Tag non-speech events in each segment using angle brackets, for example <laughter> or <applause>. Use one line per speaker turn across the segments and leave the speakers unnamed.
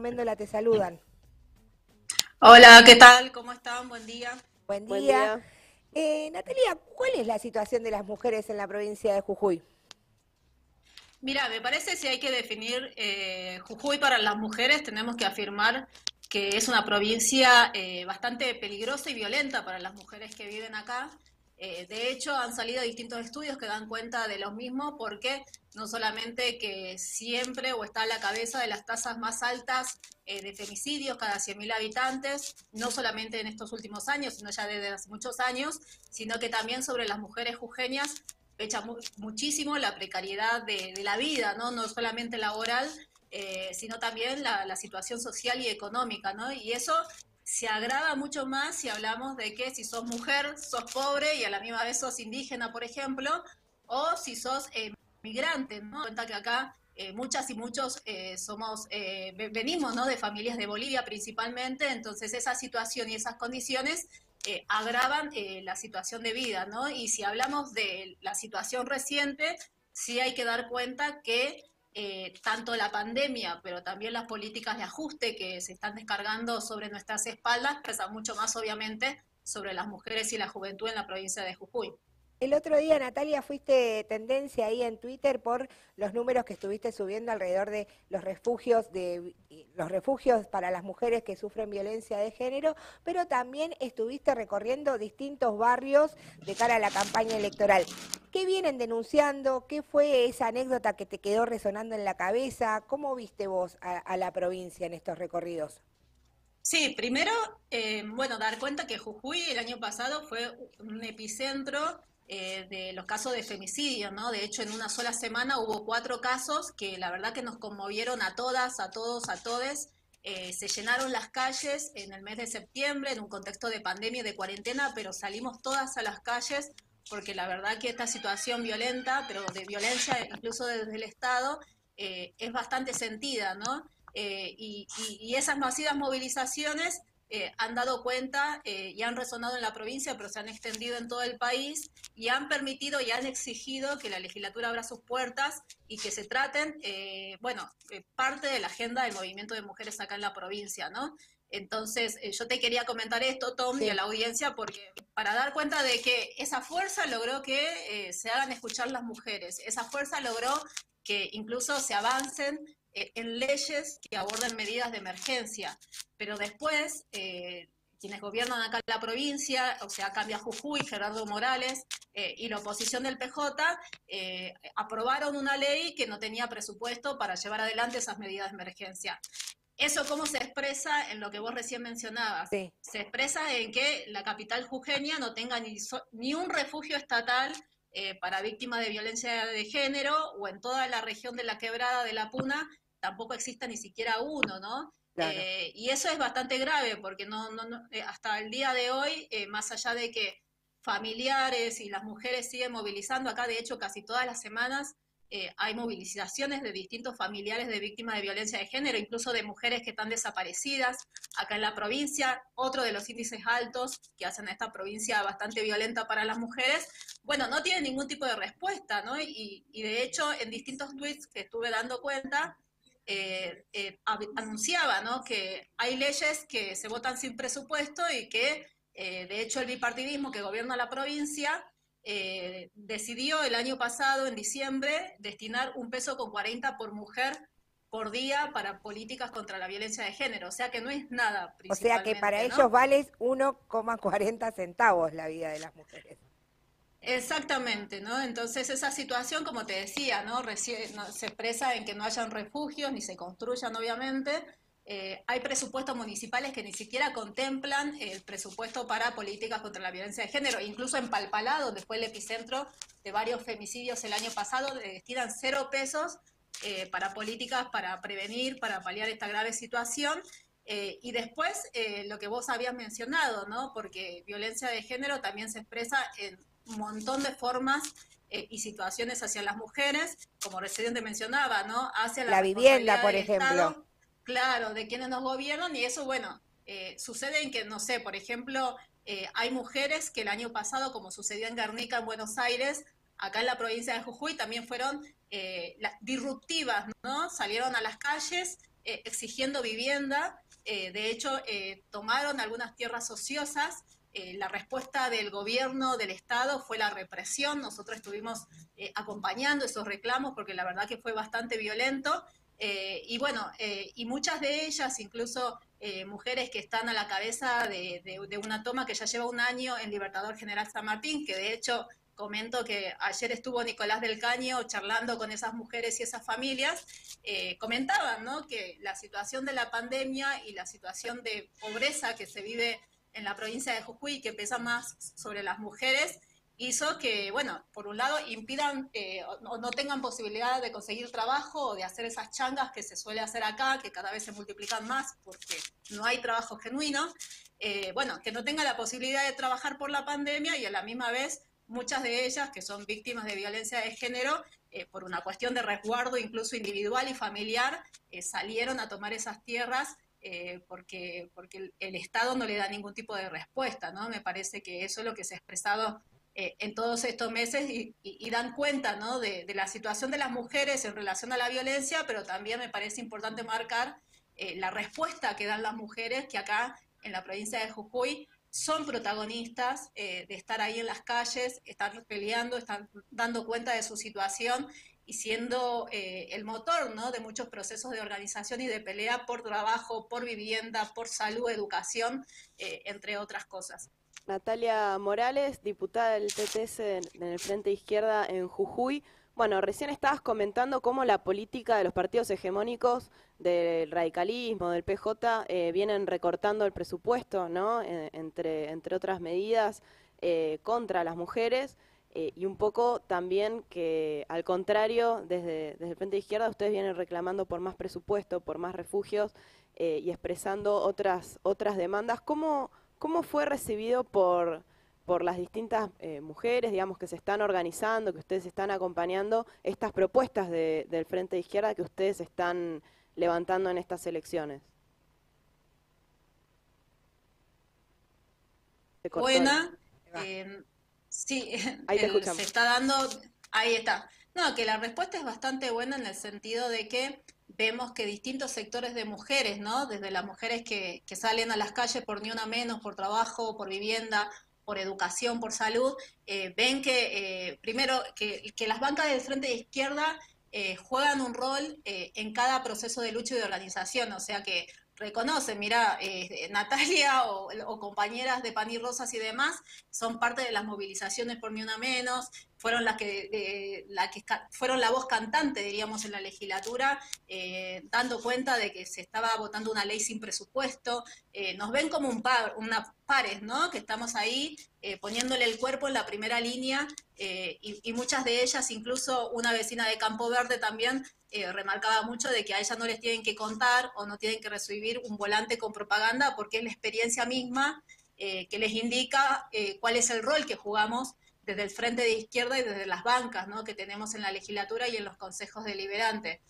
Méndola te saludan.
Hola, ¿qué tal? ¿Cómo están? Buen día.
Buen día. Eh, Natalia, ¿cuál es la situación de las mujeres en la provincia de Jujuy?
Mira, me parece si hay que definir eh, Jujuy para las mujeres, tenemos que afirmar que es una provincia eh, bastante peligrosa y violenta para las mujeres que viven acá. Eh, de hecho, han salido distintos estudios que dan cuenta de lo mismo, porque no solamente que siempre o está a la cabeza de las tasas más altas eh, de femicidios cada 100.000 habitantes, no solamente en estos últimos años, sino ya desde hace muchos años, sino que también sobre las mujeres jujeñas echa muchísimo la precariedad de, la vida, ¿no? no solamente laboral, eh, sino también la, la, situación social y económica, ¿no? Y eso se agrava mucho más si hablamos de que si sos mujer, sos pobre y a la misma vez sos indígena, por ejemplo, o si sos eh, migrante, ¿no? Cuenta que acá eh, muchas y muchos eh, somos, eh, venimos ¿no? de familias de Bolivia principalmente, entonces esa situación y esas condiciones agravan la situación de vida, ¿no? Y si hablamos de la situación reciente, sí hay que dar cuenta que eh, tanto la pandemia, pero también las políticas de ajuste que se están descargando sobre nuestras espaldas, pesan mucho más obviamente sobre las mujeres y la juventud en la provincia de Jujuy.
El otro día, Natalia, fuiste tendencia ahí en Twitter por los números que estuviste subiendo alrededor de los refugios de los refugios para las mujeres que sufren violencia de género, pero también estuviste recorriendo distintos barrios de cara a la campaña electoral. ¿Qué vienen denunciando? ¿Qué fue esa anécdota que te quedó resonando en la cabeza? ¿Cómo viste vos a, la provincia en estos recorridos?
Sí, primero, eh, bueno, dar cuenta que Jujuy el año pasado fue un epicentro eh, de los casos de femicidio, ¿no? De hecho, en una sola semana hubo cuatro casos que la verdad que nos conmovieron a todas, a todos, a todes. Eh, se llenaron las calles en el mes de septiembre en un contexto de pandemia y de cuarentena, pero salimos todas a las calles porque la verdad que esta situación violenta, pero de violencia incluso desde el Estado, eh, es bastante sentida, ¿no? y, y esas masivas movilizaciones eh, han dado cuenta eh, y han resonado en la provincia, pero se han extendido en todo el país y han permitido y han exigido que la legislatura abra sus puertas y que se traten, eh, bueno, parte de la agenda del movimiento de mujeres acá en la provincia, ¿no? Entonces, yo te quería comentar esto, Tom, y a la audiencia, porque para dar cuenta de que esa fuerza logró que se hagan escuchar las mujeres, esa fuerza logró que incluso se avancen eh, en leyes que aborden medidas de emergencia, pero después eh, quienes gobiernan acá en la provincia, o sea, cambia Jujuy, Gerardo Morales eh, y la oposición del PJ, aprobaron una ley que no tenía presupuesto para llevar adelante esas medidas de emergencia. ¿Eso cómo se expresa en lo que vos recién mencionabas? Se expresa en que la capital jujeña no tenga ni, ni un refugio estatal para víctimas de violencia de género o en toda la región de la quebrada de la Puna tampoco exista ni siquiera uno, ¿no? Eh, y eso es bastante grave porque no, no, eh, hasta el día de hoy, eh, más allá de que familiares y las mujeres siguen movilizando, acá de hecho casi todas las semanas hay movilizaciones de distintos familiares de víctimas de violencia de género, incluso de mujeres que están desaparecidas acá en la provincia, otro de los índices altos que hacen a esta provincia bastante violenta para las mujeres, bueno, no tiene ningún tipo de respuesta, ¿no? Y, y de hecho en distintos tweets que estuve dando cuenta, eh, eh, anunciaba ¿no? que hay leyes que se votan sin presupuesto y que, eh, de hecho, el bipartidismo que gobierna la provincia decidió el año pasado, en diciembre, destinar un peso con 40 por mujer por día para políticas contra la violencia de género. O sea que no es nada.
O sea que para ellos vale 1,40 centavos la vida de las mujeres.
Exactamente, ¿no? Entonces esa situación, como te decía, ¿no? se expresa en que no hayan refugios ni se construyan, obviamente. Eh, hay presupuestos municipales que ni siquiera contemplan el presupuesto para políticas contra la violencia de género. Incluso en Palpalá, donde fue el epicentro de varios femicidios el año pasado, destinan cero pesos eh, para políticas para prevenir, para paliar esta grave situación. Eh, y después, lo que vos habías mencionado, ¿no? Porque violencia de género también se expresa en un montón de formas eh, y situaciones hacia las mujeres, como recién te mencionaba, ¿no? Hacia
la, vivienda, por ejemplo.
claro, de quienes nos gobiernan y eso, bueno, eh, sucede en que, no sé, por ejemplo, eh, hay mujeres que el año pasado, como sucedió en Guernica, en Buenos Aires, acá en la provincia de Jujuy, también fueron disruptivas, ¿no? Salieron a las calles exigiendo vivienda. de hecho, tomaron algunas tierras ociosas eh, la respuesta del gobierno, del Estado, fue la represión. Nosotros estuvimos eh, acompañando esos reclamos porque la verdad que fue bastante violento. Eh, y bueno, y muchas de ellas, incluso mujeres que están a la cabeza de, de, una toma que ya lleva un año en Libertador General San Martín, que de hecho comento que ayer estuvo Nicolás del Caño charlando con esas mujeres y esas familias, comentaban ¿no? que la situación de la pandemia y la situación de pobreza que se vive en la provincia de Jujuy que pesa más sobre las mujeres hizo que, bueno, por un lado impidan eh, o no tengan posibilidad de conseguir trabajo o de hacer esas changas que se suele hacer acá, que cada vez se multiplican más porque no hay trabajo genuino, eh, bueno, que no tengan la posibilidad de trabajar por la pandemia y a la misma vez muchas de ellas que son víctimas de violencia de género, eh, por una cuestión de resguardo incluso individual y familiar, salieron a tomar esas tierras eh, porque, porque el, Estado no le da ningún tipo de respuesta, ¿no? Me parece que eso es lo que se ha expresado eh, en todos estos meses y, dan cuenta, ¿no? De, la situación de las mujeres en relación a la violencia, pero también me parece importante marcar eh, la respuesta que dan las mujeres que acá en la provincia de Jujuy son protagonistas de estar ahí en las calles, están peleando, están dando cuenta de su situación y siendo eh, el motor ¿no? de muchos procesos de organización y de pelea por trabajo, por vivienda, por salud, educación, eh, entre otras cosas.
Natalia Morales, diputada del PTS en el Frente Izquierda en Jujuy. Bueno, recién estabas comentando cómo la política de los partidos hegemónicos del radicalismo, del PJ, eh, vienen recortando el presupuesto, ¿no? entre, entre otras medidas contra las mujeres. Eh, y un poco también que, al contrario, desde, desde, el Frente de Izquierda ustedes vienen reclamando por más presupuesto, por más refugios eh, y expresando otras, otras demandas. ¿Cómo, ¿Cómo fue recibido por, por las distintas eh, mujeres, digamos, que se están organizando, que ustedes están acompañando, estas propuestas del Frente de Izquierda que ustedes están levantando en estas elecciones?
Buena. Sí, <laughs> se está dando, ahí está. No, que la respuesta es bastante buena en el sentido de que vemos que distintos sectores de mujeres, ¿no? Desde las mujeres que, que salen a las calles por ni una menos, por trabajo, por vivienda, por educación, por salud, eh, ven que, eh, primero, que, que, las bancas del Frente de Izquierda eh, juegan un rol en cada proceso de lucha y de organización, o sea que reconocen, mira, eh, Natalia o, compañeras de Pan y Rosas y demás son parte de las movilizaciones por Ni Una Menos, fueron las que, la que fueron la voz cantante, diríamos, en la legislatura, eh, dando cuenta de que se estaba votando una ley sin presupuesto. Eh, nos ven como un par, una pares, ¿no? Que estamos ahí poniéndole el cuerpo en la primera línea y, y muchas de ellas, incluso una vecina de Campo Verde también, eh, remarcaba mucho de que a ellas no les tienen que contar o no tienen que recibir un volante con propaganda porque es la experiencia misma eh, que les indica eh, cuál es el rol que jugamos desde el frente de izquierda y desde las bancas ¿no? que tenemos en la legislatura y en los consejos deliberantes.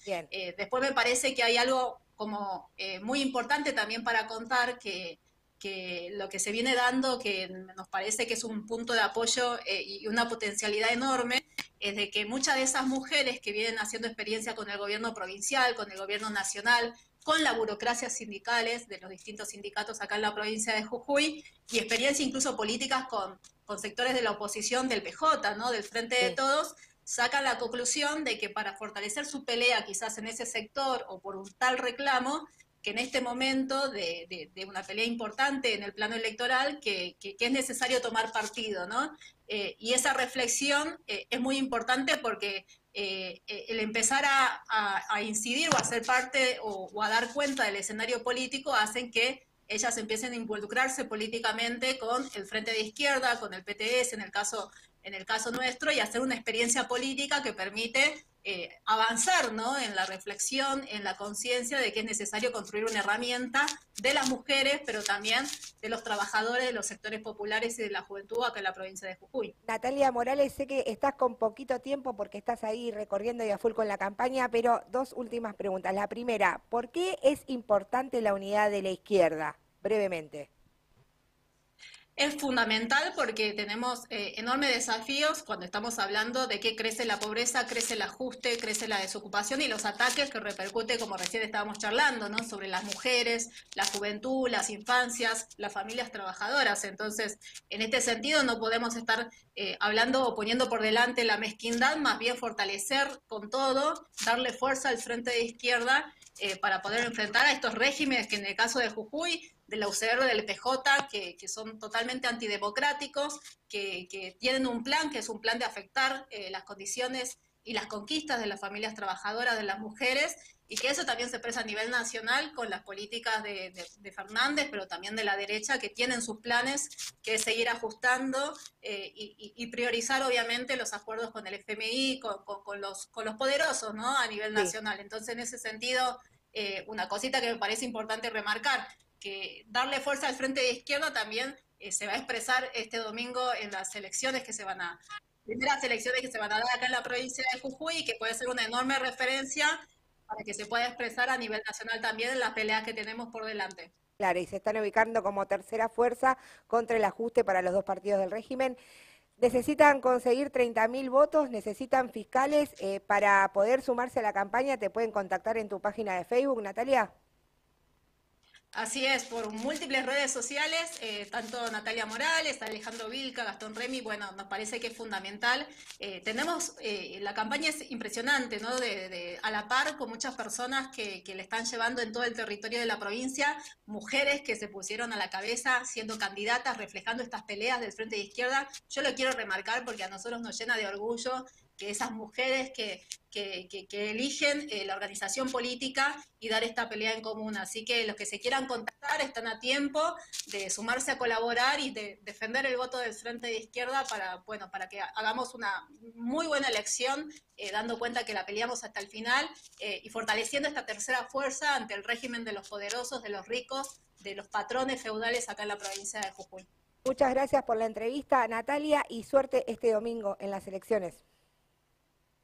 después me parece que hay algo como muy importante también para contar que que lo que se viene dando, que nos parece que es un punto de apoyo eh, y una potencialidad enorme, es de que muchas de esas mujeres que vienen haciendo experiencia con el gobierno provincial, con el gobierno nacional, con la burocracia sindicales de los distintos sindicatos acá en la provincia de Jujuy y experiencia incluso políticas con, con sectores de la oposición del PJ, ¿no? del Frente de Todos, sacan la conclusión de que para fortalecer su pelea quizás en ese sector o por un tal reclamo, que en este momento de, una pelea importante en el plano electoral, que, es necesario tomar partido, ¿no? Eh, y esa reflexión eh, es muy importante porque eh, el empezar a, incidir o a ser parte o, a dar cuenta del escenario político hacen que ellas empiecen a involucrarse políticamente con el Frente de Izquierda, con el PTS en el caso, en el caso nuestro, y hacer una experiencia política que permite eh, avanzar ¿no? en la reflexión, en la conciencia de que es necesario construir una herramienta de las mujeres, pero también de los trabajadores de los sectores populares y de la juventud acá en la provincia de Jujuy.
Natalia Morales, sé que estás con poquito tiempo porque estás ahí recorriendo y a full con la campaña, pero dos últimas preguntas. La primera, ¿por qué es importante la unidad de la izquierda? Brevemente.
Es fundamental porque tenemos eh, enormes desafíos cuando estamos hablando de que crece la pobreza, crece el ajuste, crece la desocupación y los ataques que repercute, como recién estábamos charlando, ¿no? sobre las mujeres, la juventud, las infancias, las familias trabajadoras. Entonces, en este sentido, no podemos estar eh, hablando o poniendo por delante la mezquindad, más bien fortalecer con todo, darle fuerza al frente de izquierda eh, para poder enfrentar a estos regímenes que en el caso de Jujuy de la UCR, del PJ, que, son totalmente antidemocráticos, que, que, tienen un plan, que es un plan de afectar eh, las condiciones y las conquistas de las familias trabajadoras, de las mujeres, y que eso también se expresa a nivel nacional con las políticas de, de, de Fernández, pero también de la derecha, que tienen sus planes que seguir ajustando eh, y, y, priorizar obviamente los acuerdos con el FMI, con, con, con, los, con los poderosos ¿no? a nivel nacional. Sí. Entonces, en ese sentido, eh, una cosita que me parece importante remarcar, que darle fuerza al frente de izquierda también eh, se va a expresar este domingo en las elecciones que se van a primeras elecciones que se van a dar acá en la provincia de Jujuy que puede ser una enorme referencia para que se pueda expresar a nivel nacional también en las peleas que tenemos por delante.
Claro, y se están ubicando como tercera fuerza contra el ajuste para los dos partidos del régimen. Necesitan conseguir 30.000 votos, necesitan fiscales eh, para poder sumarse a la campaña. Te pueden contactar en tu página de Facebook, Natalia.
Así es, por múltiples redes sociales, eh, tanto Natalia Morales, Alejandro Vilca, Gastón Remy, bueno, nos parece que es fundamental. Eh, tenemos, eh, la campaña es impresionante, ¿no? De, a la par con muchas personas que, que, le están llevando en todo el territorio de la provincia, mujeres que se pusieron a la cabeza siendo candidatas, reflejando estas peleas del Frente de Izquierda. Yo lo quiero remarcar porque a nosotros nos llena de orgullo que esas mujeres que, eligen eh, la organización política y dar esta pelea en común. Así que los que se quieran contactar están a tiempo de sumarse a colaborar y de defender el voto del Frente de Izquierda para, bueno, para que hagamos una muy buena elección, eh, dando cuenta que la peleamos hasta el final eh, y fortaleciendo esta tercera fuerza ante el régimen de los poderosos, de los ricos, de los patrones feudales acá en la provincia de Jujuy.
Muchas gracias por la entrevista, Natalia, y suerte este domingo en las elecciones.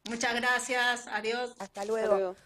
Muchas gracias, adiós.
Hasta luego. Hasta luego.